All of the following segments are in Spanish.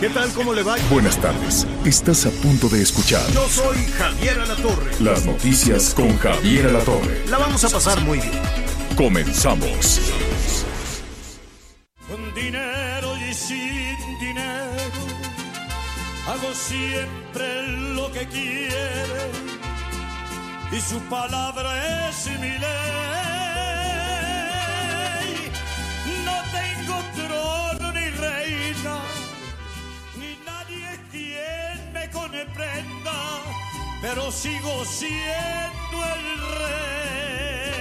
¿Qué tal? ¿Cómo le va? Buenas tardes. Estás a punto de escuchar Yo soy Javier Alatorre. las noticias con Javier Alatorre. La vamos a pasar muy bien. Comenzamos. Con dinero y sin dinero, hago siempre lo que quiere y su palabra es mi ley. Pero sigo siendo el rey.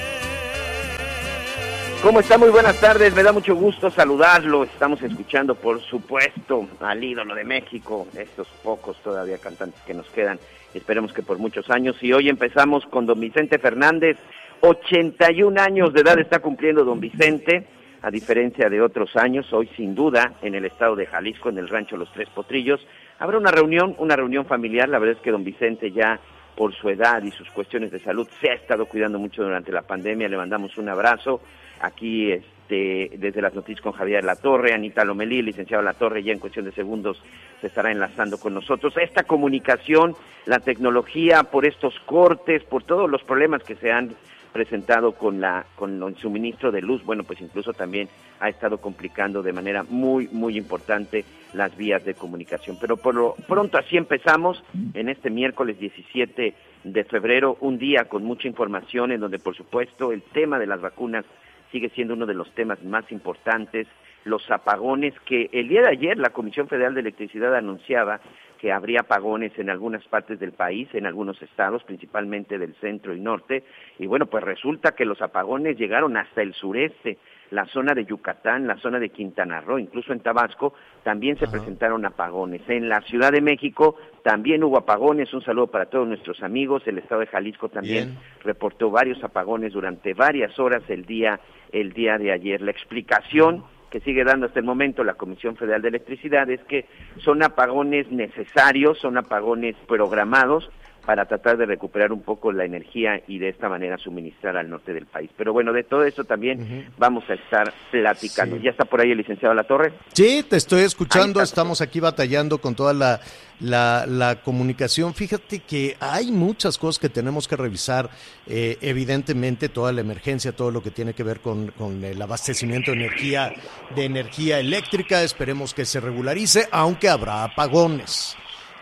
¿Cómo está? Muy buenas tardes, me da mucho gusto saludarlo. Estamos escuchando, por supuesto, al ídolo de México, estos pocos todavía cantantes que nos quedan, esperemos que por muchos años. Y hoy empezamos con don Vicente Fernández, 81 años de edad está cumpliendo don Vicente, a diferencia de otros años, hoy sin duda en el estado de Jalisco, en el rancho Los Tres Potrillos, habrá una reunión, una reunión familiar, la verdad es que don Vicente ya por su edad y sus cuestiones de salud se ha estado cuidando mucho durante la pandemia, le mandamos un abrazo. Aquí este, desde las noticias con Javier Latorre, Anita Lomelí, licenciado Latorre, ya en cuestión de segundos se estará enlazando con nosotros. Esta comunicación, la tecnología, por estos cortes, por todos los problemas que se han presentado con la con el suministro de luz, bueno, pues incluso también ha estado complicando de manera muy muy importante las vías de comunicación. Pero por lo pronto así empezamos en este miércoles 17 de febrero, un día con mucha información en donde por supuesto el tema de las vacunas sigue siendo uno de los temas más importantes, los apagones que el día de ayer la Comisión Federal de Electricidad anunciaba que habría apagones en algunas partes del país, en algunos estados, principalmente del centro y norte, y bueno, pues resulta que los apagones llegaron hasta el sureste, la zona de Yucatán, la zona de Quintana Roo, incluso en Tabasco, también se presentaron apagones. En la Ciudad de México también hubo apagones, un saludo para todos nuestros amigos, el estado de Jalisco también reportó varios apagones durante varias horas el día, el día de ayer. La explicación que sigue dando hasta el momento la Comisión Federal de Electricidad es que son apagones necesarios, son apagones programados para tratar de recuperar un poco la energía y de esta manera suministrar al norte del país. Pero bueno, de todo eso también vamos a estar platicando. ¿Ya está por ahí el licenciado La Torre? Sí, te estoy escuchando. Estamos aquí batallando con toda la, la, la comunicación. Fíjate que hay muchas cosas que tenemos que revisar. Eh, evidentemente, toda la emergencia, todo lo que tiene que ver con, con el abastecimiento de energía, de energía eléctrica. Esperemos que se regularice, aunque habrá apagones.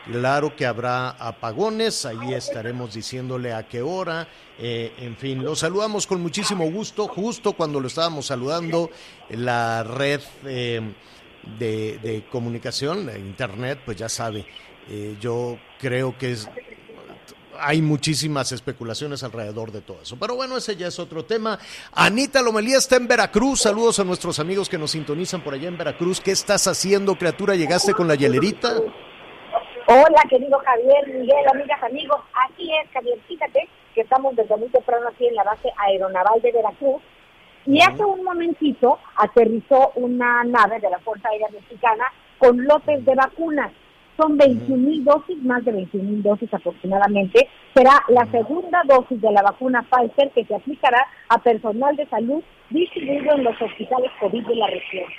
Claro que habrá apagones, ahí estaremos diciéndole a qué hora, eh, en fin, lo saludamos con muchísimo gusto, justo cuando lo estábamos saludando, la red eh, de, comunicación, de internet, pues ya sabe, eh, yo creo que es, hay muchísimas especulaciones alrededor de todo eso. Pero bueno, ese ya es otro tema. Anita Lomelía está en Veracruz. Saludos a nuestros amigos que nos sintonizan por allá en Veracruz. ¿Qué estás haciendo, criatura? ¿Llegaste con la hielerita? Hola, querido Javier, Miguel, amigas, amigos. Así es, Javier. Fíjate que estamos desde muy temprano aquí en la base aeronaval de Veracruz. Y hace un momentito aterrizó una nave de la Fuerza Aérea Mexicana con lotes de vacunas. Son 21 mil dosis, más de 21 mil dosis aproximadamente. Será la segunda dosis de la vacuna Pfizer que se aplicará a personal de salud distribuido en los hospitales COVID de la región.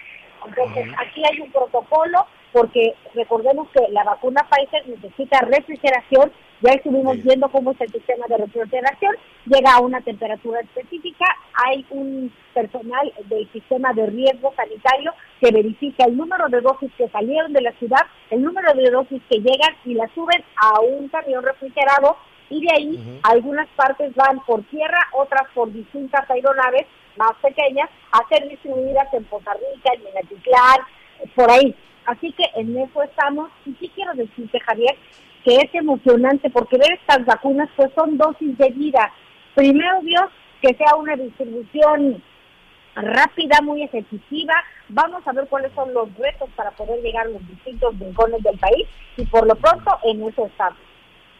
Entonces, aquí hay un protocolo porque recordemos que la vacuna Pfizer necesita refrigeración, ya estuvimos viendo cómo es el sistema de refrigeración, llega a una temperatura específica, hay un personal del sistema de riesgo sanitario que verifica el número de dosis que salieron de la ciudad, el número de dosis que llegan y las suben a un camión refrigerado. Y de ahí algunas partes van por tierra, otras por distintas aeronaves más pequeñas a ser distribuidas en Costa Rica, en Minatitlán, por ahí. Así que en eso estamos. Y sí quiero decirte, Javier, que es emocionante porque ver estas vacunas pues son dosis de vida. Primero Dios, que sea una distribución rápida, muy ejecutiva. Vamos a ver cuáles son los retos para poder llegar a los distintos rincones del país y por lo pronto en eso estamos.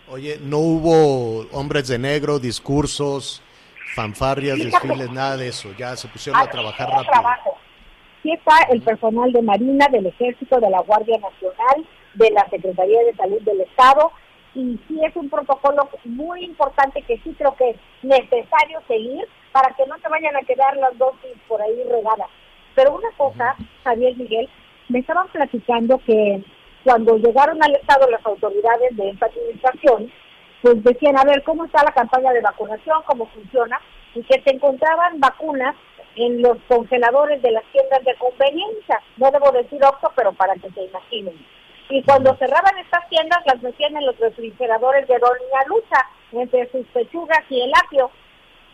Oye, no hubo hombres de negro, discursos, fanfarrias, desfiles, nada de eso. Ya se pusieron a trabajar rápido. Trabajo. Sí está el personal de Marina, del Ejército, de la Guardia Nacional, de la Secretaría de Salud del Estado, y sí es un protocolo muy importante que sí creo que es necesario seguir para que no te vayan a quedar las dosis por ahí regadas. Pero una cosa, Javier Miguel, me estaban platicando que cuando llegaron al Estado las autoridades de enfatización, pues decían, a ver, ¿cómo está la campaña de vacunación? ¿Cómo funciona? Y que se encontraban vacunas en los congeladores de las tiendas de conveniencia. No debo decir Oxxo, pero para que se imaginen. Y cuando cerraban estas tiendas, las metían en los refrigeradores de Doña Lucha, entre sus pechugas y el apio.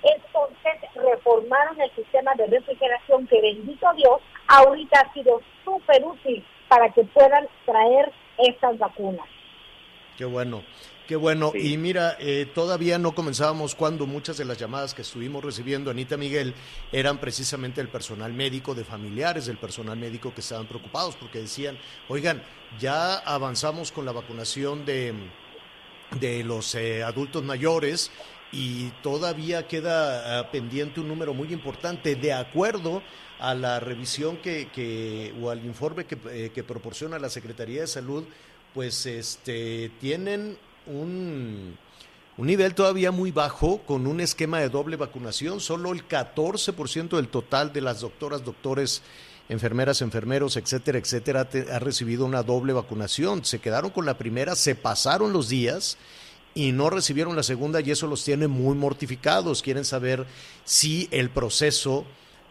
Entonces reformaron el sistema de refrigeración que, bendito Dios, ahorita ha sido súper útil para que puedan traer estas vacunas. Qué bueno. Qué bueno. Y mira, eh, todavía no comenzábamos cuando muchas de las llamadas que estuvimos recibiendo, Anita Miguel, eran precisamente el personal médico, de familiares del personal médico que estaban preocupados porque decían, oigan, ya avanzamos con la vacunación de, de los eh, adultos mayores y todavía queda ah, pendiente un número muy importante de acuerdo a la revisión que, que o al informe que, eh, que proporciona la Secretaría de Salud, pues este tienen un, un nivel todavía muy bajo con un esquema de doble vacunación. Solo el 14% del total de las doctoras, doctores, enfermeras, enfermeros, etcétera, etcétera, ha recibido una doble vacunación. Se quedaron con la primera, se pasaron los días y no recibieron la segunda y eso los tiene muy mortificados. Quieren saber si el proceso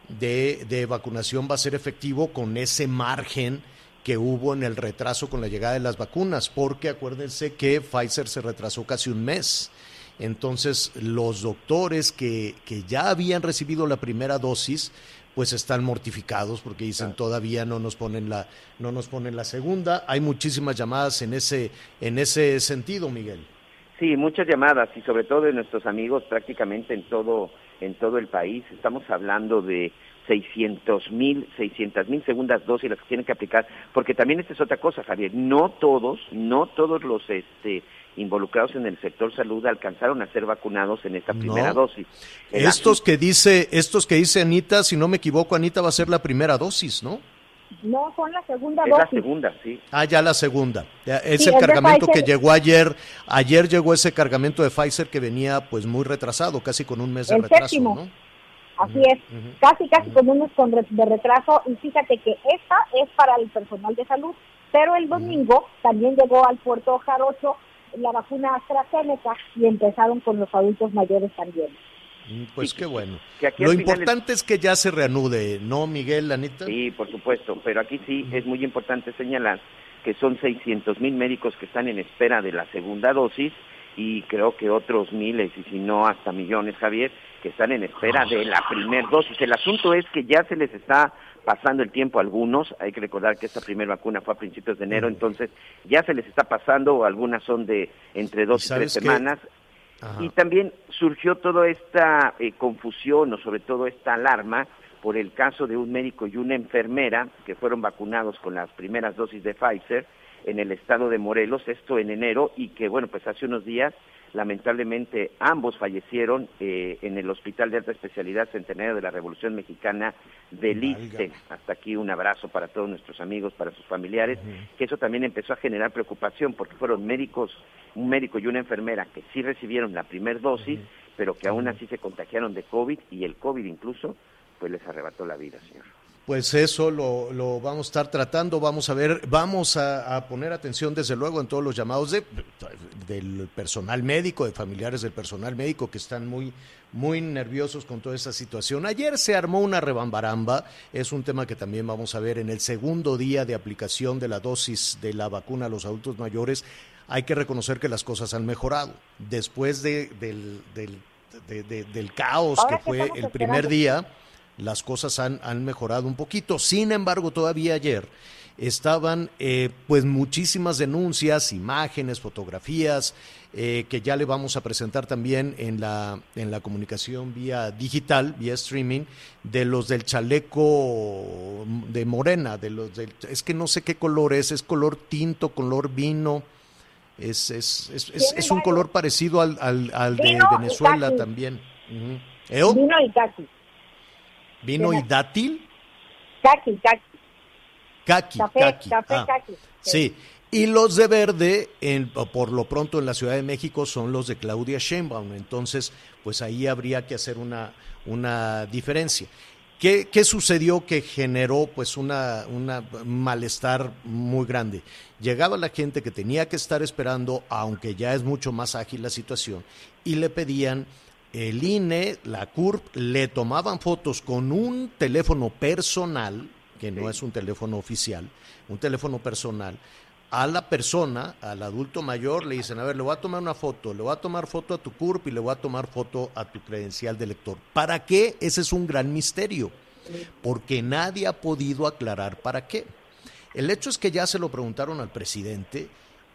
de, de vacunación va a ser efectivo con ese margen que hubo en el retraso con la llegada de las vacunas, porque acuérdense que Pfizer se retrasó casi un mes. Entonces, los doctores que, que ya habían recibido la primera dosis, pues están mortificados porque dicen todavía no nos ponen la no nos ponen la segunda. Hay muchísimas llamadas en ese en ese sentido, Miguel. Sí, muchas llamadas y sobre todo de nuestros amigos prácticamente en todo en todo el país. Estamos hablando de 600 mil, 600 mil segundas dosis las que tienen que aplicar, porque también esta es otra cosa, Javier, no todos, no todos los este, involucrados en el sector salud alcanzaron a ser vacunados en esta primera dosis. estos que dice, estos que dice Anita, si no me equivoco, Anita va a ser la primera dosis, ¿no? No, son la segunda es dosis. la segunda, sí. Ah, ya la segunda. Es Sí, el es cargamento que llegó ayer. Ayer llegó ese cargamento de Pfizer que venía pues muy retrasado, casi con un mes de El retraso, séptimo. ¿no? Así es, casi, casi con unos con re- de retraso. Y fíjate que esta es para el personal de salud, pero el domingo también llegó al puerto Jarocho la vacuna AstraZeneca y empezaron con los adultos mayores también. Mm, Pues qué bueno. que aquí Lo importante es que ya se reanude, ¿no, Miguel, Anita? Sí, por supuesto, pero aquí sí es muy importante señalar que son 600 mil médicos que están en espera de la segunda dosis y creo que otros miles, y si no hasta millones, Javier, que están en espera de la primer dosis. El asunto es que ya se les está pasando el tiempo a algunos, hay que recordar que esta primera vacuna fue a principios de enero, entonces ya se les está pasando, algunas son de entre dos y, tres semanas, Ajá. y también surgió toda esta eh, confusión o sobre todo esta alarma por el caso de un médico y una enfermera que fueron vacunados con las primeras dosis de Pfizer en el estado de Morelos, esto en enero, y que bueno, pues hace unos días lamentablemente ambos fallecieron eh, en el Hospital de Alta Especialidad Centenario de la Revolución Mexicana del ISSSTE. Hasta aquí un abrazo para todos nuestros amigos, para sus familiares, que eso también empezó a generar preocupación porque fueron médicos, un médico y una enfermera que sí recibieron la primer dosis, pero que aún así se contagiaron de COVID y el COVID incluso pues les arrebató la vida, señor. Pues eso lo, lo vamos a estar tratando, vamos a ver, vamos a, a poner atención desde luego en todos los llamados de, del personal médico, de familiares del personal médico que están muy, muy nerviosos con toda esta situación. Ayer se armó una rebambaramba, es un tema que también vamos a ver en el segundo día de aplicación de la dosis de la vacuna a los adultos mayores. Hay que reconocer que las cosas han mejorado. Después de, del, del, de- de- del caos Ahora que fue el primer día, las cosas han, han mejorado un poquito. Sin embargo, todavía ayer estaban eh, pues muchísimas denuncias, imágenes, fotografías, eh, que ya le vamos a presentar también en la, en la comunicación vía digital, vía streaming, de los del chaleco de morena, de los del, es que no sé qué color es, es color tinto, color vino, es, es, es, es, un color parecido al, al, al de Venezuela también. Vino y. ¿Vino y dátil? Caqui, caqui. Caqui, café, caqui. Café, ah, caqui. Sí. Y los de verde, en, por lo pronto en la Ciudad de México, son los de Claudia Sheinbaum. Entonces, pues ahí habría que hacer una, una diferencia. ¿Qué, ¿Qué, sucedió que generó pues una, una malestar muy grande? Llegaba la gente que tenía que estar esperando, aunque ya es mucho más ágil la situación, y le pedían el INE, la CURP, le tomaban fotos con un teléfono personal, que no es un teléfono oficial, un teléfono personal, a la persona, al adulto mayor, le dicen, a ver, le voy a tomar una foto, le voy a tomar foto a tu CURP y le voy a tomar foto a tu credencial de lector. ¿Para qué? Ese es un gran misterio, porque nadie ha podido aclarar para qué. El hecho es que ya se lo preguntaron al presidente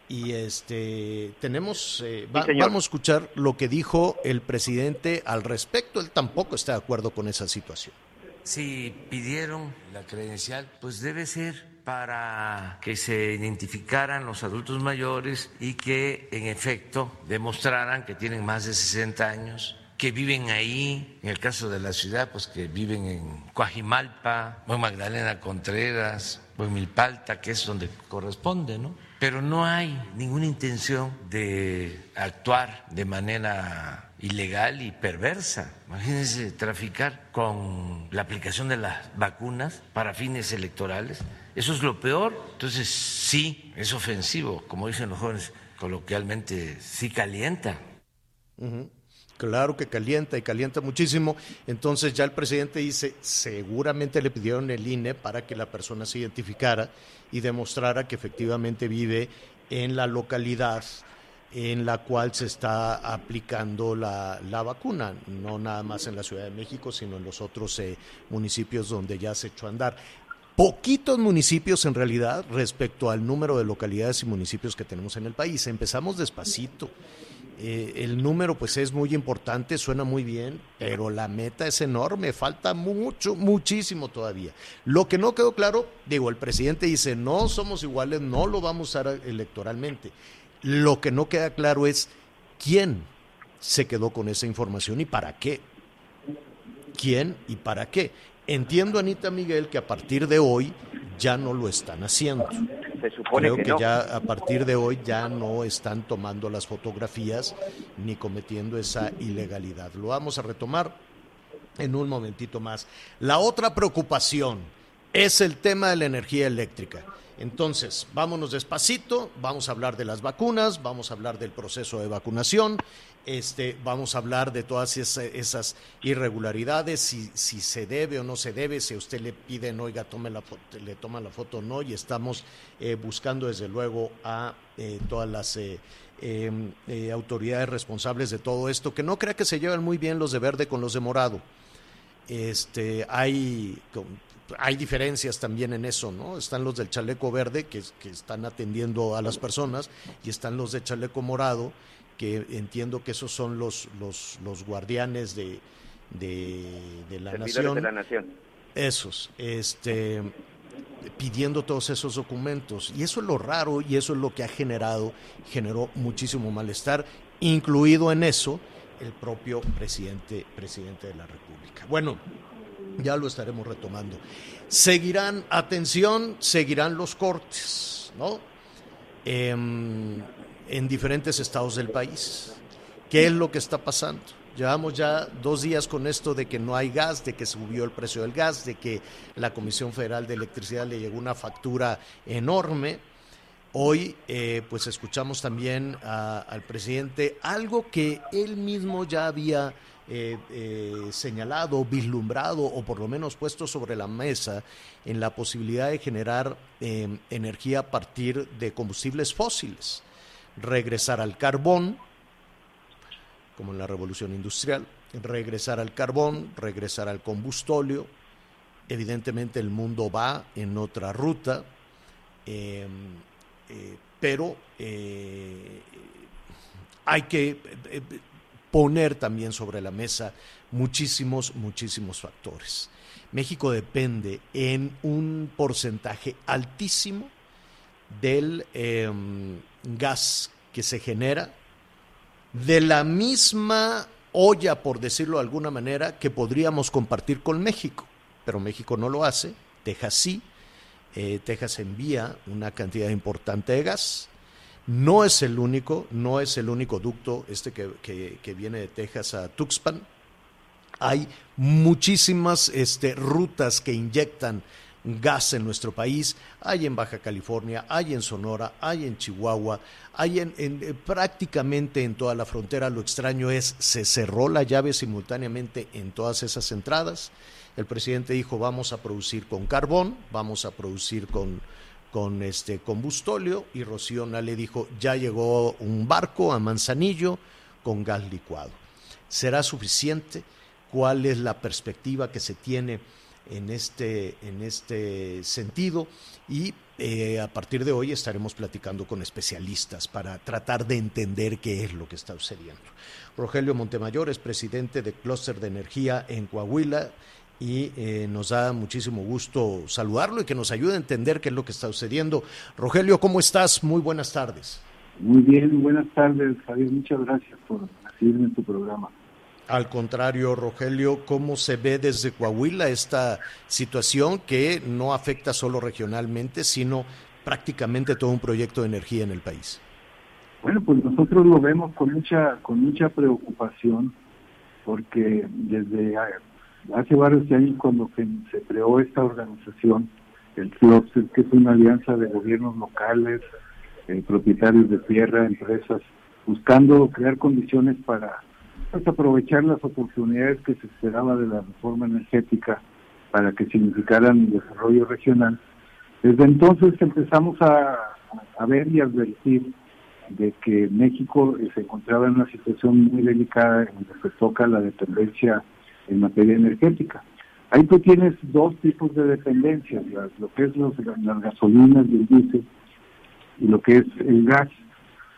y este tenemos eh, va, Sí, señor. vamos a escuchar lo que dijo el presidente al respecto. Él tampoco está de acuerdo con esa situación. Si pidieron la credencial, pues debe ser para que se identificaran los adultos mayores y que en efecto demostraran que tienen más de 60 años, que viven ahí, en el caso de la ciudad, pues que viven en Coajimalpa, o en Magdalena Contreras, o en Milpalta, que es donde corresponde, ¿no? Pero no hay ninguna intención de actuar de manera ilegal y perversa. Imagínense traficar con la aplicación de las vacunas para fines electorales. Eso es lo peor. Entonces sí, es ofensivo, como dicen los jóvenes coloquialmente, sí calienta. Ujú. Claro que calienta y calienta muchísimo. Entonces ya el presidente dice, seguramente le pidieron el INE para que la persona se identificara y demostrara que efectivamente vive en la localidad en la cual se está aplicando la, la vacuna, no nada más en la Ciudad de México, sino en los otros eh, municipios donde ya se echó a andar. Poquitos municipios en realidad respecto al número de localidades y municipios que tenemos en el país. Empezamos despacito. Eh, el número pues es muy importante, suena muy bien, pero la meta es enorme, falta mucho, muchísimo todavía. Lo que no quedó claro, digo, el presidente dice, no somos iguales, no lo vamos a usar electoralmente. Lo que no queda claro es quién se quedó con esa información y para qué. ¿Quién y para qué? Entiendo, Anita Miguel, que a partir de hoy ya no lo están haciendo. Se supone Creo que, que, no. ya a partir de hoy ya no están tomando las fotografías ni cometiendo esa ilegalidad. Lo vamos a retomar en un momentito más. La otra preocupación es el tema de la energía eléctrica. Entonces, vámonos despacito, vamos a hablar de las vacunas, vamos a hablar del proceso de vacunación, este, vamos a hablar de todas esa- esas irregularidades, si, si se debe o no se debe, si usted le piden, oiga, tome la foto, le toma la foto o no, y estamos eh, buscando desde luego a eh, todas las eh, eh, eh, autoridades responsables de todo esto, que no crea que se llevan muy bien los de verde con los de morado. Este, hay, hay diferencias también en eso, ¿no? Están los del chaleco verde que, que están atendiendo a las personas y están los de chaleco morado que entiendo que esos son los, los, los guardianes de, de, de la Servidores nación. de la nación. Esos, este, pidiendo todos esos documentos. Y eso es lo raro y eso es lo que ha generado, generó muchísimo malestar, incluido en eso el propio presidente, presidente de la República. Bueno, ya lo estaremos retomando. Seguirán, atención, seguirán los cortes, ¿no? Em, en diferentes estados del país. ¿Qué es lo que está pasando? Llevamos ya dos días con esto de que no hay gas, de que subió el precio del gas, de que la Comisión Federal de Electricidad le llegó una factura enorme. Hoy, eh, pues escuchamos también a- al presidente algo que él mismo ya había eh, eh, señalado, vislumbrado o por lo menos puesto sobre la mesa en la posibilidad de generar eh, energía a partir de combustibles fósiles, regresar al carbón, como en la revolución industrial, regresar al carbón, regresar al combustóleo. Evidentemente el mundo va en otra ruta, em, eh, pero hay que poner también sobre la mesa muchísimos, muchísimos factores. México depende en un porcentaje altísimo del em, gas que se genera de la misma olla, por decirlo de alguna manera, que podríamos compartir con México. Pero México no lo hace, Texas sí. Eh, Texas envía una cantidad importante de gas. No es el único, no es el único ducto este que, que viene de Texas a Tuxpan. Hay muchísimas este, rutas que inyectan gas en nuestro país, hay en Baja California, hay en Sonora, hay en Chihuahua, hay en, eh, prácticamente en toda la frontera. Lo extraño es, se cerró la llave simultáneamente en todas esas entradas. El presidente dijo, vamos a producir con carbón, vamos a producir con, con este combustóleo, y Rocío le dijo, ya llegó un barco a Manzanillo con gas licuado. ¿Será suficiente? ¿Cuál es la perspectiva que se tiene? en este, en este sentido y eh, a partir de hoy estaremos platicando con especialistas para tratar de entender qué es lo que está sucediendo. Rogelio Montemayor es presidente de Cluster de Energía en Coahuila y eh, nos da muchísimo gusto saludarlo y que nos ayude a entender qué es lo que está sucediendo. Rogelio, ¿cómo estás? Muy buenas tardes. Muy bien, buenas tardes, Javier. Muchas gracias por recibirme en tu programa. Al contrario, Rogelio, ¿cómo se ve desde Coahuila esta situación que no afecta solo regionalmente, sino prácticamente todo un proyecto de energía en el país? Bueno, pues nosotros lo vemos con mucha con mucha preocupación porque desde hace varios años cuando se creó esta organización, el CLOPS, que es una alianza de gobiernos locales, eh, propietarios de tierra, empresas, buscando crear condiciones para pues, aprovechar las oportunidades que se esperaba de la reforma energética para que significaran desarrollo regional. Desde entonces empezamos a, ver y advertir de que México se encontraba en una situación muy delicada en lo que toca la dependencia en materia energética. Ahí tú tienes dos tipos de dependencias, lo que es los, las gasolinas y el diésel y lo que es el gas.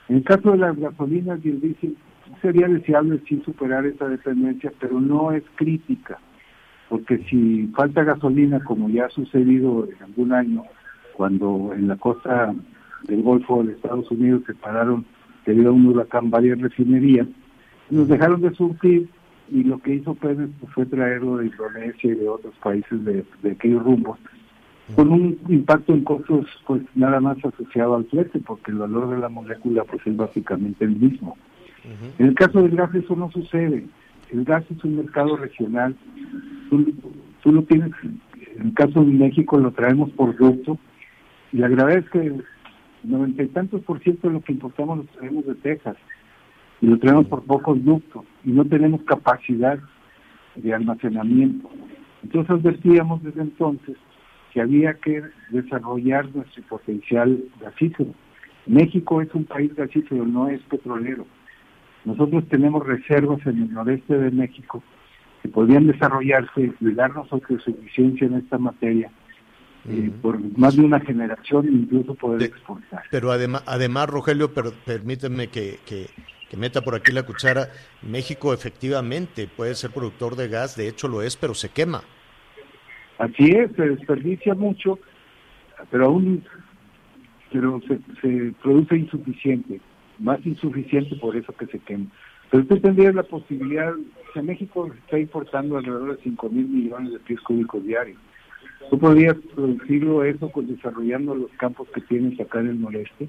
En el caso de las gasolinas y el diésel, sería deseable sí superar esa dependencia, pero no es crítica, porque si falta gasolina, como ya ha sucedido en algún año, cuando en la costa del Golfo de Estados Unidos se pararon debido a un huracán varias refinerías, nos dejaron de surtir y lo que hizo Pérez pues, fue traerlo de Indonesia y de otros países de, de aquellos rumbos, con un impacto en costos pues nada más asociado al flete, porque el valor de la molécula pues es básicamente el mismo. En el caso del gas eso no sucede. El gas es un mercado regional. Tú, lo tienes, en el caso de México lo traemos por ducto. Y la gravedad es que el noventa y tantos por ciento de lo que importamos lo traemos de Texas. Y lo traemos por pocos ductos. Y no tenemos capacidad de almacenamiento. Entonces advertíamos desde entonces que había que desarrollar nuestro potencial gasífero. México es un país gasífero, no es petrolero. Nosotros tenemos reservas en el noreste de México que podrían desarrollarse y darnos autosuficiencia en esta materia eh, por más de una generación, incluso poder exportar. Pero además, además Rogelio, pero permíteme que, que, meta por aquí la cuchara, México efectivamente puede ser productor de gas, de hecho lo es, pero se quema. Así es, se desperdicia mucho, pero aún pero se, se produce insuficiente más insuficiente por eso que se quema. Pero usted tendría la posibilidad, que México está importando alrededor de 5 mil millones de pies cúbicos diarios. Tú podrías producirlo eso desarrollando los campos que tienes acá en el noreste,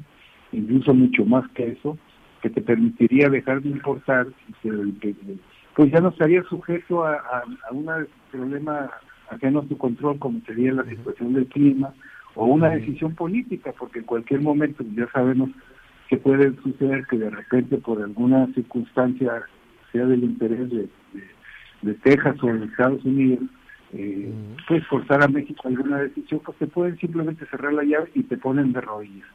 incluso mucho más que eso, que te permitiría dejar de importar, pues ya no estaría sujeto a, a, un problema ajeno a tu control, como sería la situación del clima, o una decisión política, porque en cualquier momento ya sabemos que puede suceder que de repente por alguna circunstancia, sea del interés de, de, Texas o de Estados Unidos, eh, pues forzar a México alguna decisión, pues te pueden simplemente cerrar la llave y te ponen de rodillas.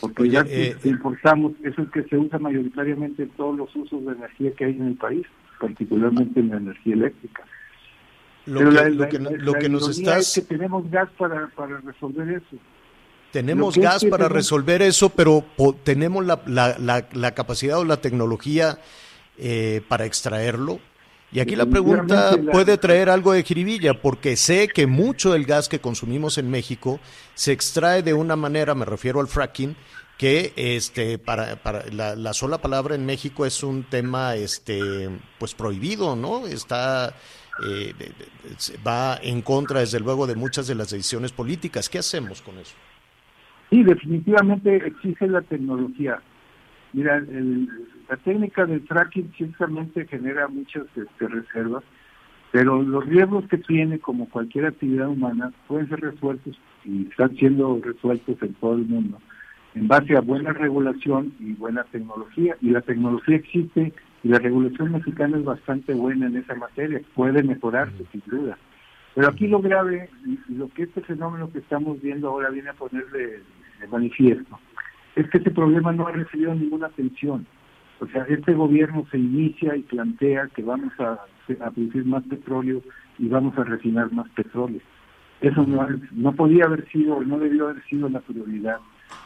Porque ya que eh, importamos, eso es que se usa mayoritariamente en todos los usos de energía que hay en el país, particularmente en la energía eléctrica. Lo Pero que, lo que, nos estás... es que tenemos gas para, para resolver eso. Tenemos Lo gas para tenemos- resolver eso, pero tenemos la, la- la- la capacidad o la tecnología eh, para extraerlo. Y aquí la pregunta puede traer algo de jiribilla, porque sé que mucho del gas que consumimos en México se extrae de una manera, me refiero al fracking, que este para, para la, la sola palabra en México es un tema este pues prohibido, ¿no? Está eh, va en contra desde luego de muchas de las decisiones políticas. ¿Qué hacemos con eso? Sí, definitivamente exige la tecnología. Mira, el- la técnica del fracking ciertamente genera muchas este, reservas, pero los riesgos que tiene, como cualquier actividad humana, pueden ser resueltos y están siendo resueltos en todo el mundo en base a buena regulación y buena tecnología. Y la tecnología existe y la regulación mexicana es bastante buena en esa materia, puede mejorarse sin duda. Pero aquí lo grave, lo que este fenómeno que estamos viendo ahora viene a ponerle de manifiesto, es que este problema no ha recibido ninguna atención. O sea, este gobierno se inicia y plantea que vamos a, a producir más petróleo y vamos a refinar más petróleo. Eso no, no podía haber sido, no debió haber sido la prioridad,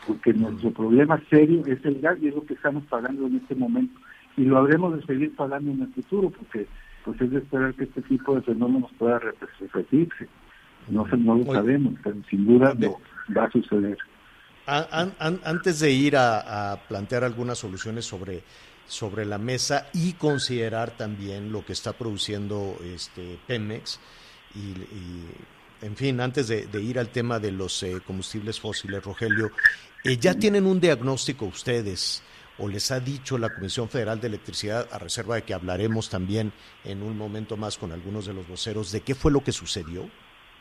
porque nuestro problema serio es el gas y es lo que estamos pagando en este momento. Y lo habremos de seguir pagando en el futuro, porque pues es de esperar que este tipo de fenómenos pueda re- repetirse. No, no lo sabemos, pero sin duda va a suceder. An- an- an- antes de ir a, a plantear algunas soluciones sobre, sobre la mesa y considerar también lo que está produciendo este Pemex y, y, en fin, antes de, de ir al tema de los eh, combustibles fósiles, Rogelio, eh, ¿ya tienen un diagnóstico ustedes o les ha dicho la Comisión Federal de Electricidad, a reserva de que hablaremos también en un momento más con algunos de los voceros, de qué fue lo que sucedió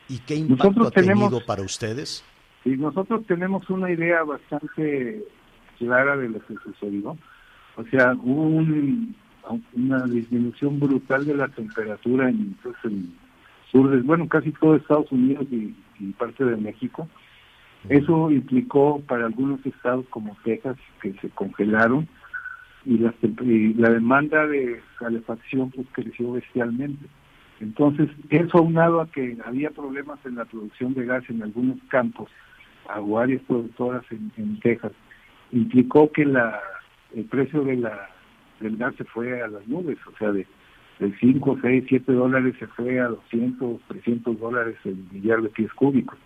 y qué impacto Nosotros ha tenido tenemos- para ustedes? Y nosotros tenemos una idea bastante clara de lo que sucedió. O sea, hubo un- una disminución brutal de la temperatura en, pues, en sur de, bueno, casi todo Estados Unidos y, y parte de México. Eso implicó para algunos estados como Texas que se congelaron y, temp- y la demanda de calefacción pues creció bestialmente. Entonces, eso aunado a que había problemas en la producción de gas en algunos campos, a varias productoras en, en Texas, implicó que la el precio de la del gas se fue a las nubes, o sea, de, de 5, 6, 7 dólares se fue a 200, 300 dólares el millar de pies cúbicos.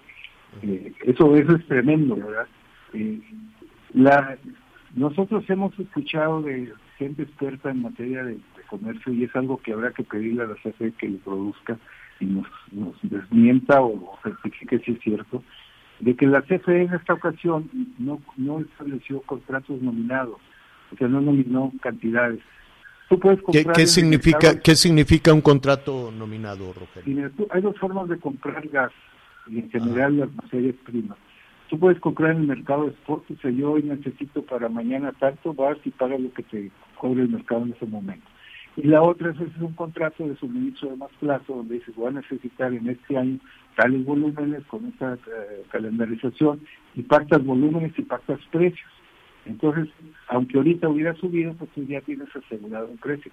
Eh, eso, eso es tremendo, ¿verdad? Eh, la, nosotros hemos escuchado de gente experta en materia de, de comercio y es algo que habrá que pedirle a la CFE que lo produzca y nos, nos desmienta o, o certifique si es cierto, de que la CFE en esta ocasión no, no estableció contratos nominados, o sea, no nominó cantidades. Tú puedes ¿Qué, comprar significa, mercado- ¿Qué significa un contrato nominado, Rogelio? hay dos formas de comprar gas y en general las materias primas. Tú puedes comprar en el mercado de spot, o sea, yo hoy necesito para mañana tanto, vas y pagas lo que te cobre el mercado en ese momento. Y la otra es, es un contrato de suministro de más plazo, donde dices, voy a necesitar en este año tales volúmenes con esta eh, calendarización, y pactas volúmenes y pactas precios. Entonces, aunque ahorita hubiera subido, pues tú ya tienes asegurado un precio.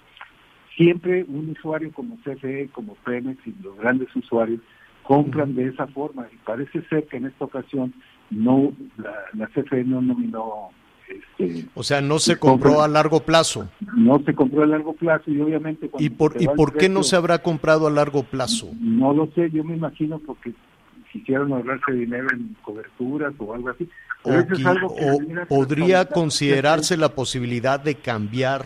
Siempre un usuario como CFE, como Pemex y los grandes usuarios compran de esa forma y parece ser que en esta ocasión no la, la CFE no nominó este, O sea, no se compró a largo plazo. no se compró a largo plazo y obviamente cuando ¿Y por, se ¿y va el por qué no se habrá comprado a largo plazo? no lo sé, yo me imagino porque quisieron ahorrarse dinero en coberturas o algo así. Pero O, eso es qui- algo que o debiera podría considerarse la posibilidad de cambiar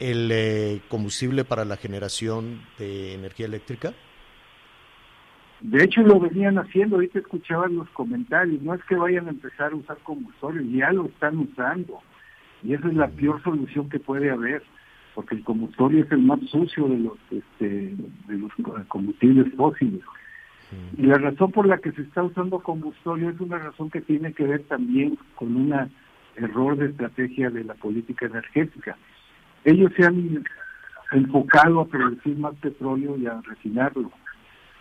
el eh, combustible para la generación de energía eléctrica? De hecho, lo venían haciendo, ahorita escuchaban los comentarios, no es que vayan a empezar a usar combustorio, ya lo están usando. Y esa es la peor solución que puede haber, porque el combustorio es el más sucio de los, este, de los combustibles fósiles. Y la razón por la que se está usando combustorio es una razón que tiene que ver también con un error de estrategia de la política energética. Ellos se han enfocado a producir más petróleo y a refinarlo,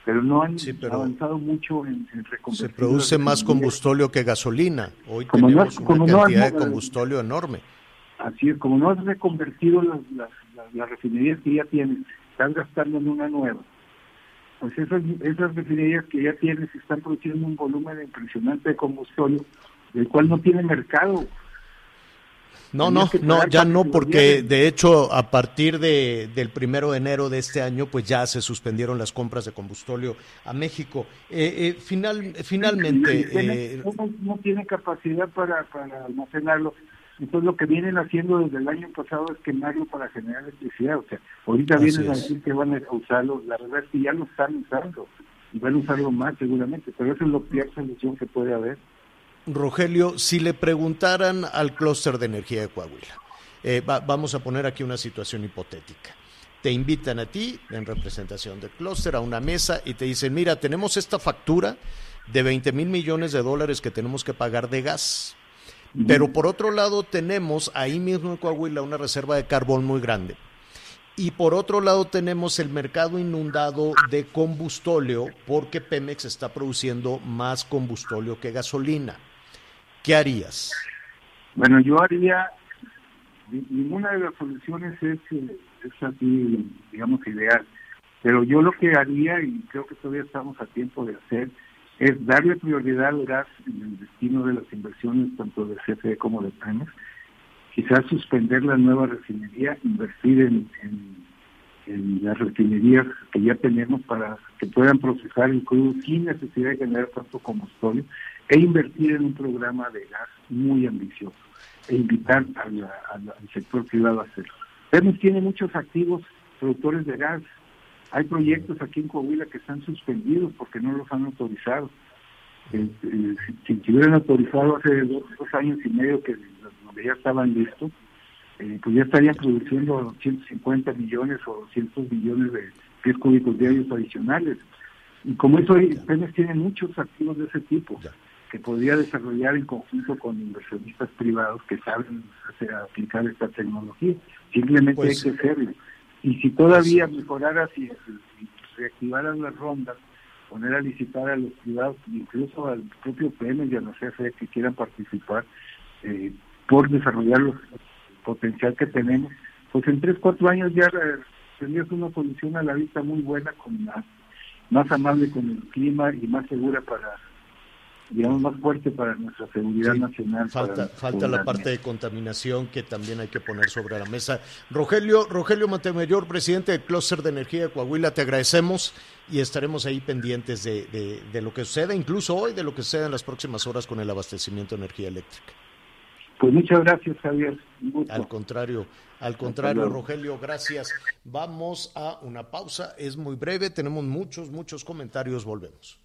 pero no han Sí, pero avanzado mucho en, en Se produce más combustóleo que gasolina. Hoy Como no- tenemos una no cantidad han- de combustóleo enorme. Así es, como no has reconvertido las, las, las- las refinerías que ya tienes, estás gastando en una nueva. pues esas, esas refinerías que ya tienes están produciendo un volumen impresionante de combustible, del cual no tiene mercado. No, no, no, ya no, porque de hecho a partir de, del primero de enero de este año, pues ya se suspendieron las compras de combustóleo a México. Eh, eh, final, finalmente... Eh, no, tiene capacidad para, para almacenarlo. Entonces lo que vienen haciendo desde el año pasado es quemarlo para generar electricidad. O sea, ahorita vienen a decir que van a usarlo, la verdad es que ya lo están usando y van a usarlo más seguramente, pero eso es lo peor solución que puede haber. Rogelio, si le preguntaran al clúster de energía de Coahuila, eh, vamos a poner aquí una situación hipotética. Te invitan a ti, en representación del clúster, a una mesa y te dicen, mira, tenemos esta factura de 20 mil millones de dólares que tenemos que pagar de gas. Pero por otro lado tenemos ahí mismo en Coahuila una reserva de carbón muy grande. Y por otro lado tenemos el mercado inundado de combustóleo porque Pemex está produciendo más combustóleo que gasolina. ¿Qué harías? Bueno, yo haría, ninguna de las soluciones es, eh, es así, digamos, ideal, pero yo lo que haría, y creo que todavía estamos a tiempo de hacer, es darle prioridad al gas en el destino de las inversiones, tanto de CFE como de Pemex, quizás suspender la nueva refinería, invertir en, las refinerías que ya tenemos para que puedan procesar el crudo sin necesidad de generar tanto combustible e invertir en un programa de gas muy ambicioso e invitar al, sector privado a hacerlo. Pemex tiene muchos activos productores de gas. Hay proyectos aquí en Coahuila que están suspendidos porque no los han autorizado. Eh, eh, si, si, hubieran autorizado hace dos, años y medio que donde ya estaban listos, eh, pues ya estarían produciendo 150 millones o 200 millones de pies cúbicos diarios adicionales. Y como eso, Pemex tiene muchos activos de ese tipo podría desarrollar en conjunto con inversionistas privados que saben hacer, aplicar esta tecnología. Simplemente hay pues que hacerlo. Y si todavía mejorara, si, reactivaran las rondas, poner a licitar a los privados, incluso al propio PM y a los CFE que quieran participar, eh, por desarrollar el potencial que tenemos, pues en tres, cuatro años ya eh, tendrías una solución a la vista muy buena, con más, más amable con el clima y más segura para digamos, más fuerte para nuestra seguridad nacional. Falta, falta la parte de contaminación que también hay que poner sobre la mesa. Rogelio, Rogelio Montemayor, presidente del Clúster de Energía de Coahuila, te agradecemos y estaremos ahí pendientes de, de, lo que suceda, incluso hoy, de lo que suceda en las próximas horas con el abastecimiento de energía eléctrica. Pues muchas gracias, Javier. Al contrario, al contrario, Rogelio, gracias. Vamos a una pausa, es muy breve, tenemos muchos, muchos comentarios, volvemos.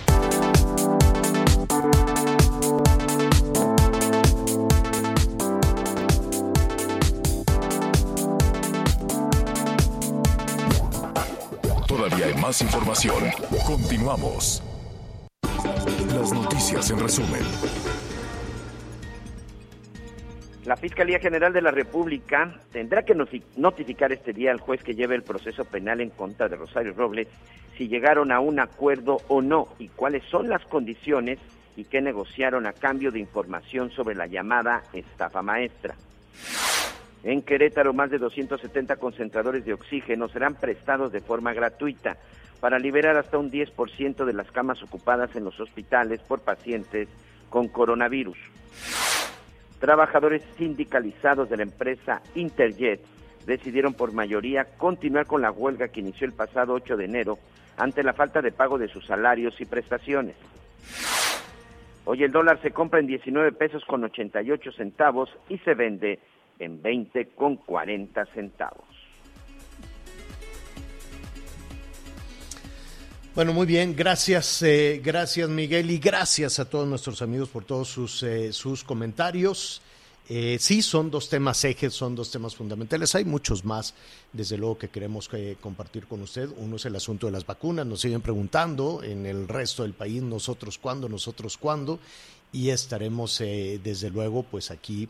Información. Continuamos. Las noticias en resumen. La Fiscalía General de la República tendrá que notificar este día al juez que lleve el proceso penal en contra de Rosario Robles si llegaron a un acuerdo o no y cuáles son las condiciones y qué negociaron a cambio de información sobre la llamada estafa maestra. En Querétaro, más de 270 concentradores de oxígeno serán prestados de forma gratuita para liberar hasta un 10% de las camas ocupadas en los hospitales por pacientes con coronavirus. Trabajadores sindicalizados de la empresa Interjet decidieron por mayoría continuar con la huelga que inició el pasado 8 de enero ante la falta de pago de sus salarios y prestaciones. Hoy el dólar se compra en 19 pesos con 88 centavos y se vende en 20 con 40 centavos. Bueno, muy bien, gracias, eh, gracias Miguel y gracias a todos nuestros amigos por todos sus, eh, sus comentarios. Eh, sí, son dos temas ejes, son dos temas fundamentales. Hay muchos más, desde luego, que queremos compartir con usted. Uno es el asunto de las vacunas. Nos siguen preguntando en el resto del país, nosotros cuándo, nosotros cuándo. Y estaremos, desde luego, pues aquí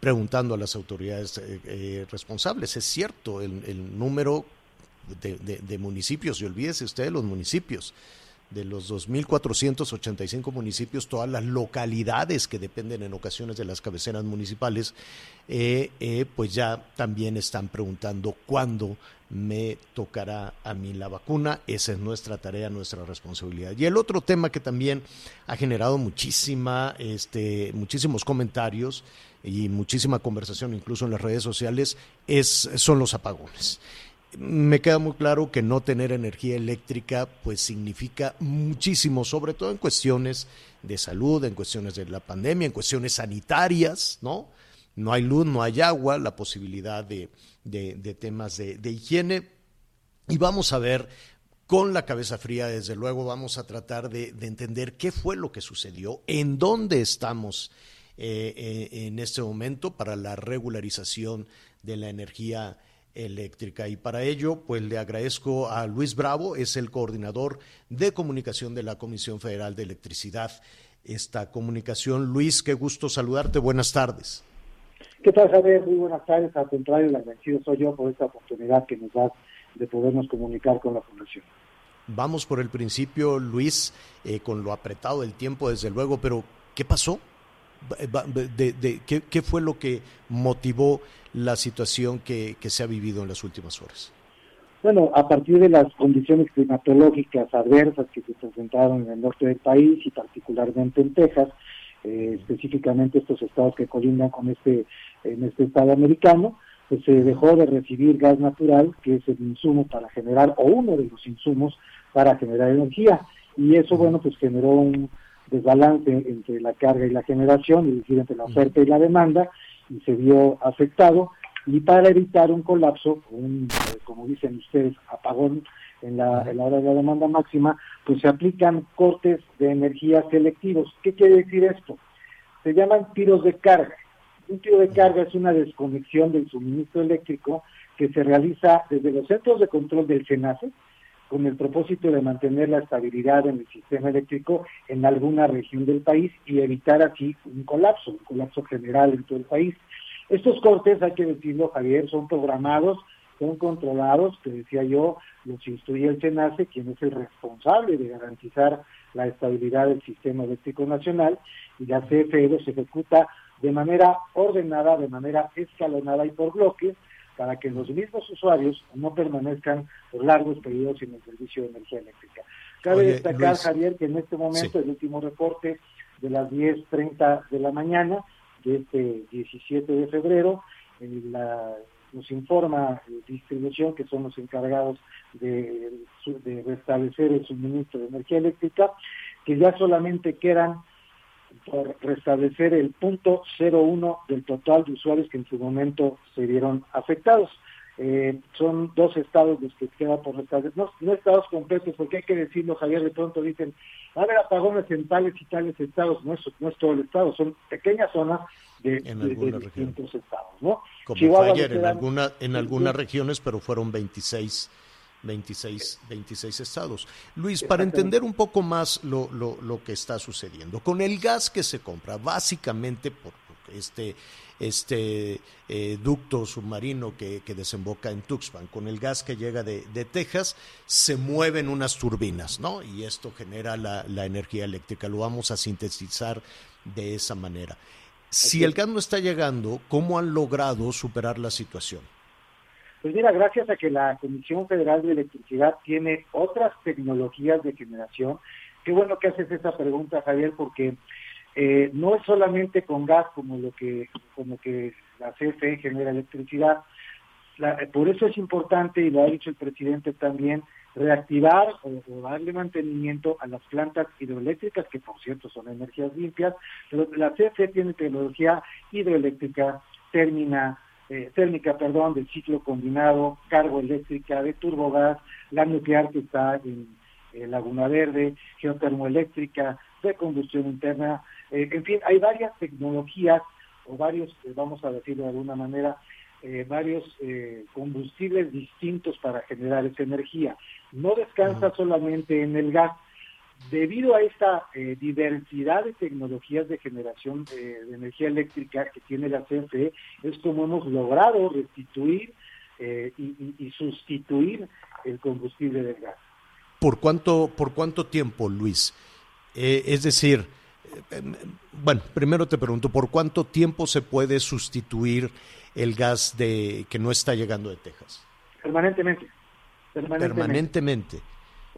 preguntando a las autoridades eh, eh, responsables. Es cierto, el, el número de, municipios, y olvídese usted de los municipios, de los 2.485 municipios, todas las localidades que dependen en ocasiones de las cabeceras municipales, eh, eh, pues ya también están preguntando cuándo me tocará a mí la vacuna. Esa es nuestra tarea, nuestra responsabilidad. Y el otro tema que también ha generado muchísima, este, muchísimos comentarios y muchísima conversación, incluso en las redes sociales, es, son los apagones me queda muy claro que no tener energía eléctrica pues significa muchísimo, sobre todo en cuestiones de salud, en cuestiones de la pandemia, en cuestiones sanitarias, ¿no? No hay luz, no hay agua, la posibilidad de, de, temas de, higiene. Y vamos a ver con la cabeza fría, desde luego, vamos a tratar de, entender qué fue lo que sucedió, en dónde estamos eh, eh, en este momento para la regularización de la energía eléctrica. Y para ello, pues le agradezco a Luis Bravo, es el coordinador de comunicación de la Comisión Federal de Electricidad. Esta comunicación, Luis, qué gusto saludarte. Buenas tardes. ¿Qué tal, Javier? Muy buenas tardes. Al contrario, el agradecido soy yo por esta oportunidad que nos das de podernos comunicar con la Fundación. Vamos por el principio, Luis, eh, con lo apretado del tiempo, desde luego, pero ¿qué pasó? De, de, ¿qué, ¿qué, fue lo que motivó la situación que, que se ha vivido en las últimas horas? Bueno, a partir de las condiciones climatológicas adversas que se presentaron en el norte del país y particularmente en Texas, eh, específicamente estos estados que colindan con este en este estado americano, pues se dejó de recibir gas natural, que es el insumo para generar, o uno de los insumos para generar energía. Y eso, bueno, pues generó un, desbalance entre la carga y la generación, es decir, entre la oferta y la demanda, y se vio afectado. Y para evitar un colapso, un, eh, como dicen ustedes, apagón en la, en la hora de la demanda máxima, pues se aplican cortes de energía selectivos. ¿Qué quiere decir esto? Se llaman tiros de carga. Un tiro de carga es una desconexión del suministro eléctrico que se realiza desde los centros de control del SENACE, con el propósito de mantener la estabilidad en el sistema eléctrico en alguna región del país y evitar así un colapso, un colapso general en todo el país. Estos cortes, hay que decirlo, Javier, son programados, son controlados, que decía yo, los instruye el SENACE, quien es el responsable de garantizar la estabilidad del sistema eléctrico nacional, y la CFE los ejecuta de manera ordenada, de manera escalonada y por bloques, para que los mismos usuarios no permanezcan por largos periodos en el servicio de energía eléctrica. Cabe destacar, Javier, que en este momento el último reporte de las 10.30 de la mañana de este 17 de febrero, nos informa distribución, que son los encargados de, de restablecer el suministro de energía eléctrica, que ya solamente quedan por restablecer el punto 01 del total de usuarios que en su momento se vieron afectados. Eh, son dos estados los que quedan por restablecer, no, no, estados completos, porque hay que decirlo, Javier, de pronto dicen, a ver, apagones en tales y tales estados, no es, no es todo el estado, son pequeñas zonas de, distintos estados, ¿no? Como ayer en, alguna, en algunas regiones, pero fueron 26 26, 26 estados. Luis, para entender un poco más lo, lo, lo, que está sucediendo, con el gas que se compra, básicamente por este, este eh, ducto submarino que, que, desemboca en Tuxpan, con el gas que llega de, de, Texas, se mueven unas turbinas, ¿no? Y esto genera la, la energía eléctrica. Lo vamos a sintetizar de esa manera. Si el gas no está llegando, ¿cómo han logrado superar la situación? Pues mira, gracias a que la Comisión Federal de Electricidad tiene otras tecnologías de generación, qué bueno que haces esa pregunta, Javier, porque eh, no es solamente con gas como lo que, como que la CFE genera electricidad. por eso es importante, y lo ha dicho el presidente también, reactivar o, darle mantenimiento a las plantas hidroeléctricas, que por cierto son energías limpias, pero la CFE tiene tecnología hidroeléctrica, termina eh, térmica, perdón, del ciclo combinado, cargo eléctrica, de turbogás, la nuclear que está en Laguna Verde, geotermoeléctrica, de combustión interna, eh, en fin, hay varias tecnologías o varios, eh, vamos a decirlo de alguna manera, varios combustibles distintos para generar esa energía. No descansa solamente en el gas, debido a esta eh, diversidad de tecnologías de generación de energía eléctrica que tiene la CFE, es como hemos logrado restituir y, sustituir el combustible del gas. ¿Por cuánto, por cuánto tiempo, Luis? es decir, bueno, primero te pregunto, ¿por cuánto tiempo se puede sustituir el gas de que no está llegando de Texas? Permanentemente. Permanentemente.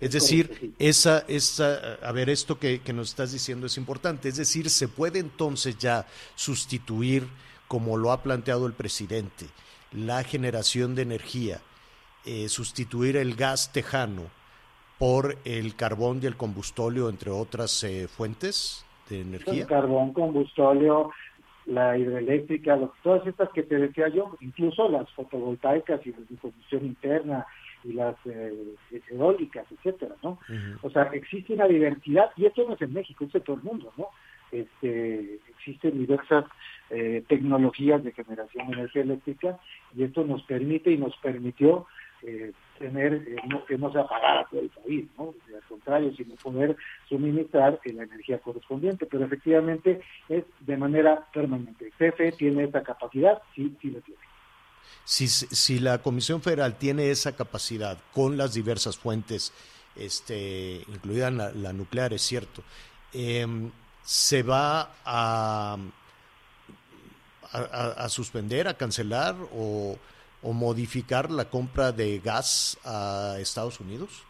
Es decir, esa, esa, a ver, esto que, nos estás diciendo es importante. Es decir, se puede entonces ya sustituir, como lo ha planteado el presidente, la generación de energía, eh, sustituir el gas tejano por el carbón y el combustóleo, entre otras eh, fuentes de energía. El carbón, combustóleo, la hidroeléctrica, todas estas que te decía yo, incluso las fotovoltaicas y las de combustión interna y las eh, eólicas, etcétera, ¿no? O sea, existe una diversidad, y esto no es en México, es en todo el mundo, ¿no? Este, existen diversas eh, tecnologías de generación de energía eléctrica y esto nos permite y nos permitió eh, tener, eh, que no sea pagada todo el país, ¿no? Al contrario, sino poder suministrar la energía correspondiente, pero efectivamente es de manera permanente. CFE tiene esa capacidad, sí, sí lo tiene. Si, si la Comisión Federal tiene esa capacidad con las diversas fuentes, este, incluida la, nuclear, es cierto, em, se va a, a, suspender, a cancelar o, o modificar la compra de gas a Estados Unidos?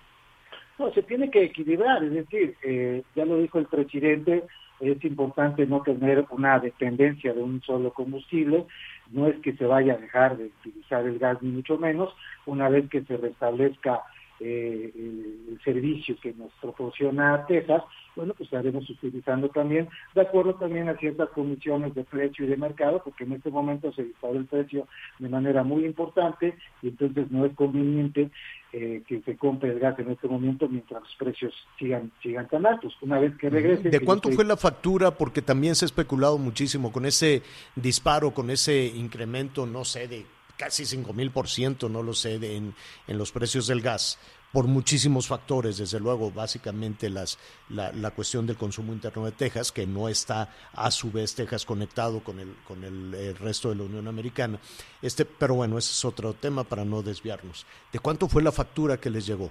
No, se tiene que equilibrar, es decir, eh, ya lo dijo el presidente, es importante no tener una dependencia de un solo combustible, no es que se vaya a dejar de utilizar el gas ni mucho menos, una vez que se restablezca eh, el, servicio que nos proporciona Texas, bueno, pues estaremos utilizando también, de acuerdo también a ciertas condiciones de precio y de mercado, porque en este momento se disparó el precio de manera muy importante y entonces no es conveniente eh, que se compre el gas en este momento mientras los precios sigan, sigan tan altos. Una vez que regrese... ¿De cuánto fue la factura? Porque también se ha especulado muchísimo con ese disparo, con ese incremento, no sé, de casi 5 mil por ciento, no lo sé, en, en los precios del gas por muchísimos factores, desde luego, básicamente las, la, la, cuestión del consumo interno de Texas, que no está a su vez Texas conectado con el, con el, resto de la Unión Americana. Este, pero bueno, ese es otro tema para no desviarnos. ¿De cuánto fue la factura que les llegó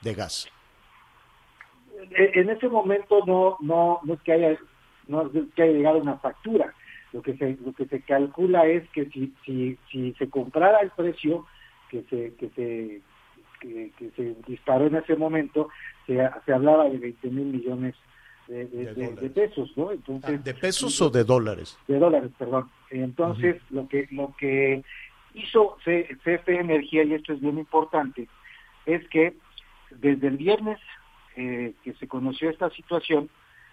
de gas? En ese momento no, no, no es que haya, no es que haya llegado una factura lo que se, lo que se calcula es que si, si, si se comprara el precio que se, que se, que, se disparó en ese momento, se, se hablaba de 20 mil millones de, de, pesos, ¿no? Entonces, ah, ¿De pesos o de dólares? De dólares, perdón. Entonces, lo que lo que hizo CFE Energía, y esto es bien importante, es que desde el viernes eh, que se conoció esta situación,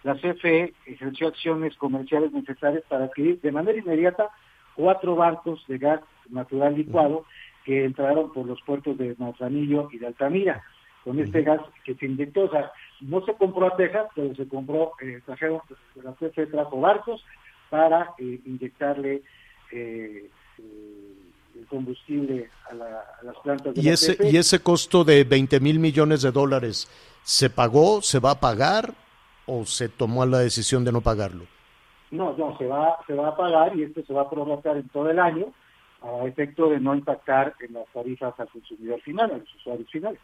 la CFE ejerció acciones comerciales necesarias para adquirir de manera inmediata cuatro barcos de gas natural licuado que entraron por los puertos de Manzanillo y de Altamira con este gas que se inyectó. O sea, no se compró a Texas, pero se compró, eh, trajeron, la CFE trajo barcos para eh, inyectarle eh, el combustible a, las plantas de ¿Y ese, CFE. ¿Y ese costo de 20 mil millones de dólares se pagó, se va a pagar? O se tomó la decisión de no pagarlo? No, no, se va, se va a pagar y esto se va a prorrogar en todo el año a efecto de no impactar en las tarifas al consumidor final, a los usuarios finales.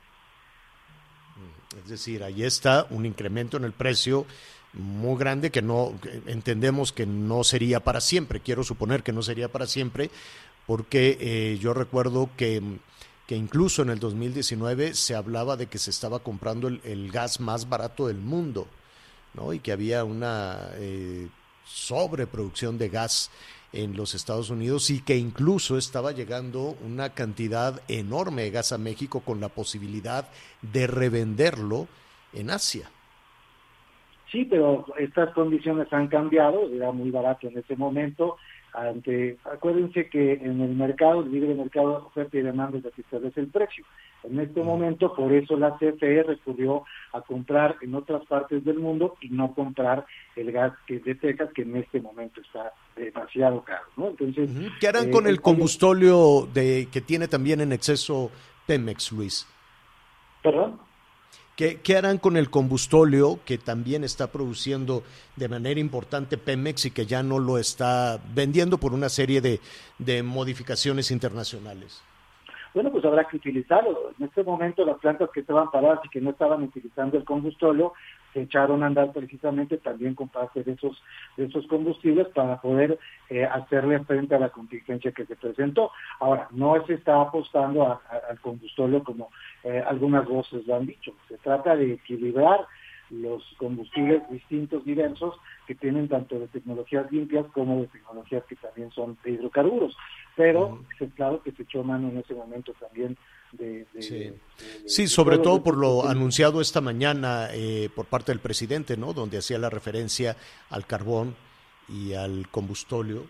Mm, es decir, ahí está un incremento en el precio muy grande que no entendemos que no sería para siempre. Quiero suponer que no sería para siempre, porque eh, yo recuerdo que, que, incluso en el 2019 se hablaba de que se estaba comprando el gas más barato del mundo ¿no? y que había una eh, sobreproducción de gas en los Estados Unidos y que incluso estaba llegando una cantidad enorme de gas a México con la posibilidad de revenderlo en Asia. Sí, pero estas condiciones han cambiado, era muy barato en ese momento. Ante, acuérdense que en el mercado, el libre mercado, oferta y demanda es lo que establece el precio. En este momento, por eso la CFE recurrió a comprar en otras partes del mundo y no comprar el gas que es de Texas, que en este momento está demasiado caro. ¿no? Entonces, ¿Qué harán con eh, el combustóleo de, que tiene también en exceso Pemex, Luis? ¿Perdón? ¿Qué, ¿Qué, harán con el combustóleo que también está produciendo de manera importante Pemex y que ya no lo está vendiendo por una serie de, de modificaciones internacionales? bueno, pues habrá que utilizarlo. En este momento las plantas que estaban paradas y que no estaban utilizando el combustóleo se echaron a andar precisamente también con parte de esos de esos combustibles para poder eh, hacerle frente a la contingencia que se presentó. Ahora, no se está apostando al combustóleo como eh, algunas voces lo han dicho. Se trata de equilibrar los combustibles distintos, diversos, que tienen tanto de tecnologías limpias como de tecnologías que también son de hidrocarburos. Pero es claro que se echó mano en ese momento también de... sí. sobre todo por lo anunciado esta mañana eh, por parte del presidente, ¿no? Donde hacía la referencia al carbón y al combustóleo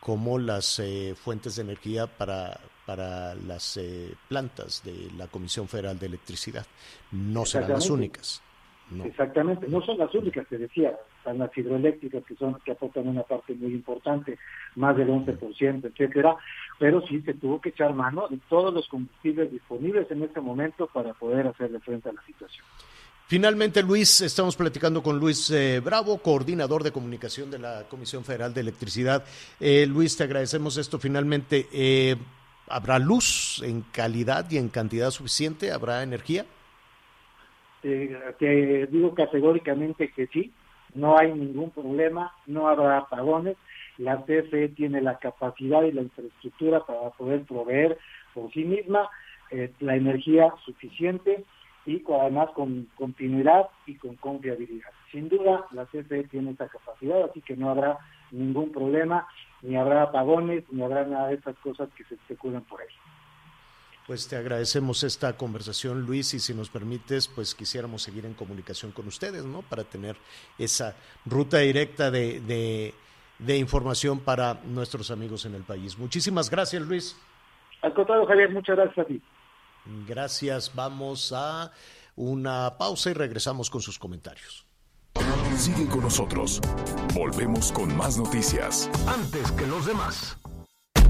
como las eh, fuentes de energía para, para las eh, plantas de la Comisión Federal de Electricidad. No serán las únicas. Exactamente, no son las únicas, te decía, están las hidroeléctricas que son que aportan una parte muy importante, más del 11%, etcétera, pero sí se tuvo que echar mano de todos los combustibles disponibles en este momento para poder hacerle frente a la situación. Finalmente, Luis, estamos platicando con Luis eh, Bravo, coordinador de comunicación de la Comisión Federal de Electricidad. Eh, Luis, te agradecemos esto. Finalmente, eh, ¿habrá luz en calidad y en cantidad suficiente? ¿Habrá energía? te digo categóricamente que sí, no hay ningún problema, no habrá apagones, la CFE tiene la capacidad y la infraestructura para poder proveer por sí misma eh, la energía suficiente y además con continuidad y con confiabilidad. Sin duda, la CFE tiene esa capacidad, así que no habrá ningún problema, ni habrá apagones, ni habrá nada de esas cosas que se especulan por ahí. Pues te agradecemos esta conversación, Luis, y si nos permites, pues quisiéramos seguir en comunicación con ustedes, ¿no? Para tener esa ruta directa de, de, información para nuestros amigos en el país. Muchísimas gracias, Luis. Al contrario, Javier, muchas gracias a ti. Gracias. Vamos a una pausa y regresamos con sus comentarios. Sigue con nosotros. Volvemos con más noticias. Antes que los demás.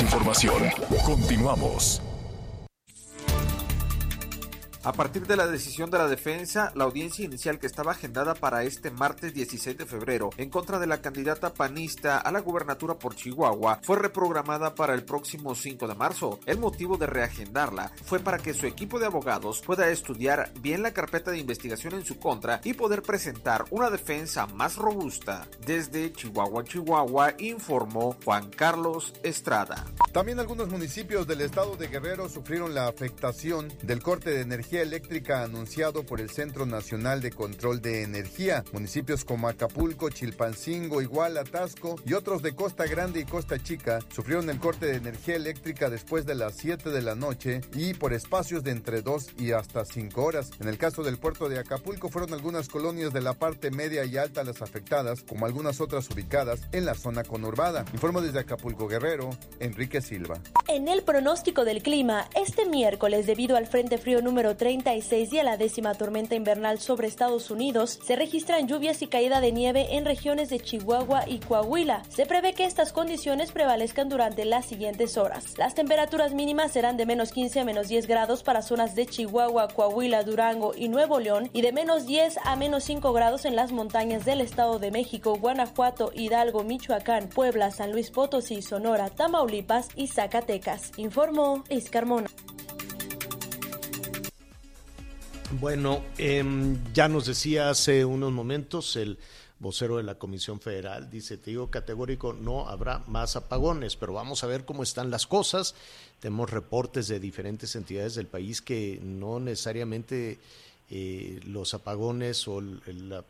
Información. Continuamos. A partir de la decisión de la defensa, la audiencia inicial que estaba agendada para este martes 16 de febrero en contra de la candidata panista a la gubernatura por Chihuahua fue reprogramada para el próximo 5 de marzo. El motivo de reagendarla fue para que su equipo de abogados pueda estudiar bien la carpeta de investigación en su contra y poder presentar una defensa más robusta. Desde Chihuahua, Chihuahua, informó Juan Carlos Estrada. También algunos municipios del estado de Guerrero sufrieron la afectación del corte de energía eléctrica anunciado por el Centro Nacional de Control de Energía. Municipios como Acapulco, Chilpancingo, Iguala, Tasco y otros de Costa Grande y Costa Chica sufrieron el corte de energía eléctrica después de las 7 de la noche y por espacios de entre 2 y hasta 5 horas. En el caso del puerto de Acapulco fueron algunas colonias de la parte media y alta las afectadas, como algunas otras ubicadas en la zona conurbada. Informo desde Acapulco Guerrero, Enrique Silva. En el pronóstico del clima, este miércoles debido al Frente Frío número 3 36 y a la décima tormenta invernal sobre Estados Unidos, se registran lluvias y caída de nieve en regiones de Chihuahua y Coahuila. Se prevé que estas condiciones prevalezcan durante las siguientes horas. Las temperaturas mínimas serán de menos 15 a menos 10 grados para zonas de Chihuahua, Coahuila, Durango y Nuevo León y de menos 10 a menos 5 grados en las montañas del Estado de México, Guanajuato, Hidalgo, Michoacán, Puebla, San Luis Potosí, Sonora, Tamaulipas y Zacatecas. Informó Iscarmona. Bueno, em, ya nos decía hace unos momentos el vocero de la Comisión Federal, dice, te digo categórico, no habrá más apagones, pero vamos a ver cómo están las cosas. Tenemos reportes de diferentes entidades del país que no necesariamente eh, los apagones o la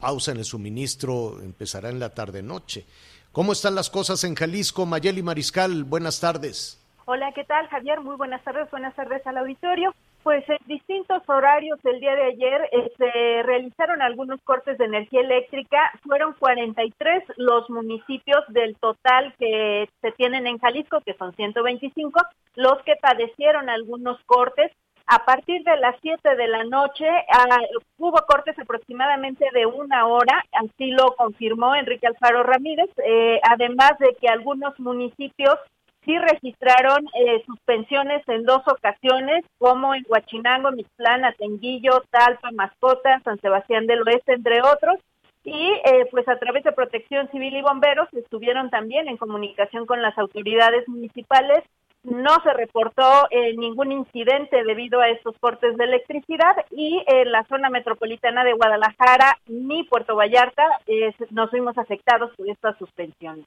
pausa en el suministro empezará en la tarde-noche. ¿Cómo están las cosas en Jalisco? Mayeli Mariscal, buenas tardes. Hola, ¿qué tal, Javier? Muy buenas tardes, buenas tardes al auditorio. Pues en distintos horarios el día de ayer se realizaron algunos cortes de energía eléctrica. Fueron 43 los municipios del total que se tienen en Jalisco, que son 125, los que padecieron algunos cortes. A partir de las 7 de la noche ah, hubo cortes aproximadamente de una hora, así lo confirmó Enrique Alfaro Ramírez, eh, además de que algunos municipios sí registraron eh, suspensiones en dos ocasiones, como en Huachinango, Mixtlán, Atenguillo, Talpa, Mascota, San Sebastián del Oeste, entre otros. Y eh, pues a través de Protección Civil y Bomberos estuvieron también en comunicación con las autoridades municipales no se reportó eh, ningún incidente debido a estos cortes de electricidad y en la zona metropolitana de Guadalajara ni Puerto Vallarta eh, nos fuimos afectados por estas suspensiones.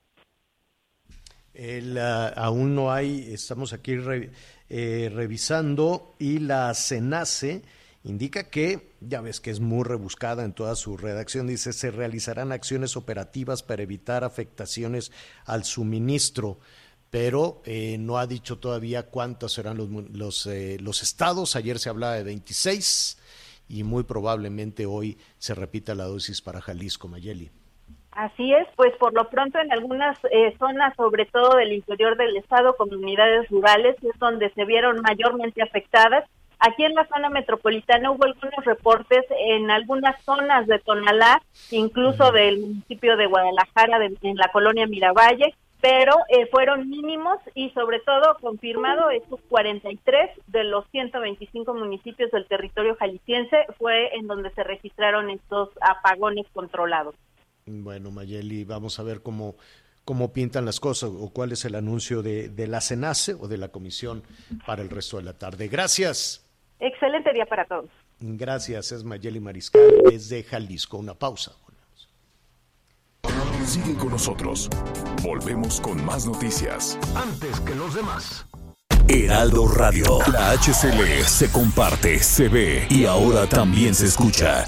El, ah, aún no hay, estamos aquí eh, revisando y la CENACE indica que, ya ves que es muy rebuscada en toda su redacción, dice, se realizarán acciones operativas para evitar afectaciones al suministro pero eh, no ha dicho todavía cuántos serán los, los, eh, los, estados. Ayer se hablaba de 26 y muy probablemente hoy se repita la dosis para Jalisco, Mayeli. Así es, pues por lo pronto en algunas eh, zonas, sobre todo del interior del estado, comunidades rurales, es donde se vieron mayormente afectadas. Aquí en la zona metropolitana hubo algunos reportes en algunas zonas de Tonalá, incluso del municipio de Guadalajara, en la colonia Miravalle, pero eh, fueron mínimos y sobre todo confirmado estos 43 de los 125 municipios del territorio jalisciense fue en donde se registraron estos apagones controlados. Bueno, Mayeli, vamos a ver cómo cómo pintan las cosas o cuál es el anuncio de, de la CENACE o de la Comisión para el resto de la tarde. Gracias. Excelente día para todos. Gracias, es Mayeli Mariscal desde Jalisco. Una pausa. Sigue con nosotros. Volvemos con más noticias. Antes que los demás. Heraldo Radio. La HCL se comparte, se ve y ahora también se escucha.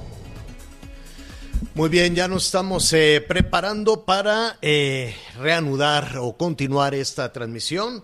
Muy bien, ya nos estamos eh, preparando para eh, reanudar o continuar esta transmisión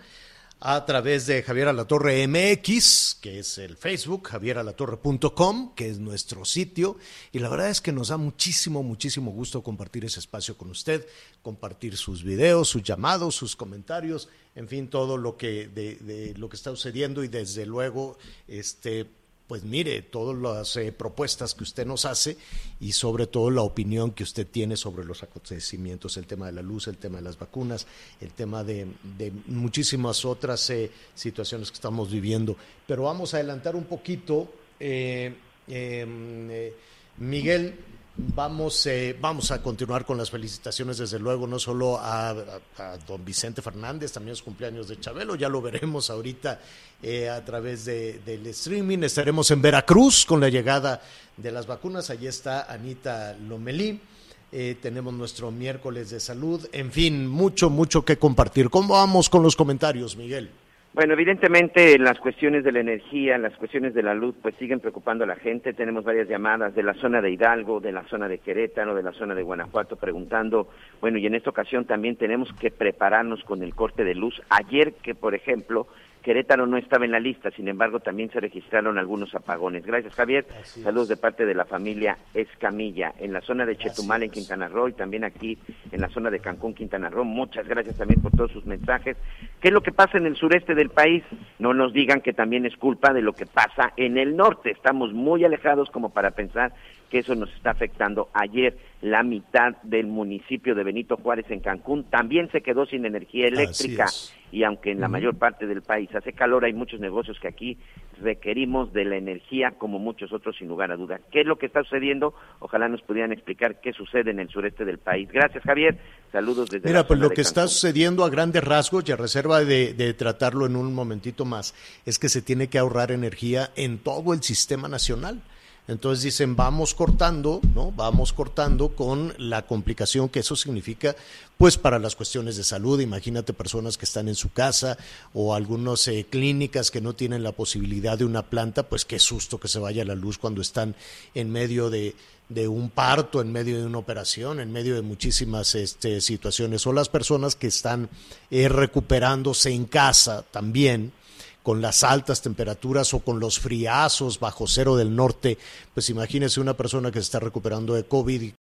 a través de Javier Alatorre MX, que es el Facebook, javieralatorre.com, que es nuestro sitio. Y la verdad es que nos da muchísimo, muchísimo gusto compartir ese espacio con usted, compartir sus videos, sus llamados, sus comentarios, en fin, todo lo que, de, de lo que está sucediendo y desde luego, este, pues mire, todas las eh, propuestas que usted nos hace y sobre todo la opinión que usted tiene sobre los acontecimientos, el tema de la luz, el tema de las vacunas, el tema de, muchísimas otras eh, situaciones que estamos viviendo. Pero vamos a adelantar un poquito. Eh, em, Miguel, Vamos, eh, vamos a continuar con las felicitaciones, desde luego, no solo a, don Vicente Fernández, también es cumpleaños de Chabelo, ya lo veremos ahorita eh, a través de, del streaming. Estaremos en Veracruz con la llegada de las vacunas, allí está Anita Lomelí. Eh, tenemos nuestro miércoles de salud, en fin, mucho, mucho que compartir. ¿Cómo vamos con los comentarios, Miguel? Bueno, evidentemente las cuestiones de la energía, las cuestiones de la luz, pues siguen preocupando a la gente. Tenemos varias llamadas de la zona de Hidalgo, de la zona de Querétaro, de la zona de Guanajuato, preguntando, bueno, y en esta ocasión también tenemos que prepararnos con el corte de luz. Ayer que, por ejemplo, Querétaro no estaba en la lista, sin embargo, también se registraron algunos apagones. Gracias, Javier. Saludos de parte de la familia Escamilla, en la zona de Chetumal, en Quintana Roo, y también aquí en la zona de Cancún, Quintana Roo. Muchas gracias también por todos sus mensajes. ¿Qué es lo que pasa en el sureste del país? No nos digan que también es culpa de lo que pasa en el norte. Estamos muy alejados como para pensar que eso nos está afectando. Ayer la mitad del municipio de Benito Juárez en Cancún también se quedó sin energía eléctrica y aunque en la mayor parte del país hace calor, hay muchos negocios que aquí requerimos de la energía como muchos otros sin lugar a duda. ¿Qué es lo que está sucediendo? Ojalá nos pudieran explicar qué sucede en el sureste del país. Gracias Javier, saludos desde Mira, pues lo que está sucediendo a grandes rasgos y a reserva de, de tratarlo en un momentito más, es que se tiene que ahorrar energía en todo el sistema nacional. Entonces dicen, vamos cortando, ¿no? Vamos cortando con la complicación que eso significa, pues para las cuestiones de salud. Imagínate personas que están en su casa o algunas eh, clínicas que no tienen la posibilidad de una planta, pues qué susto que se vaya la luz cuando están en medio de, de un parto, en medio de una operación, en medio de muchísimas este, situaciones. O las personas que están eh, recuperándose en casa también con las altas temperaturas o con los friazos bajo cero del norte, pues imagínese una persona que se está recuperando de COVID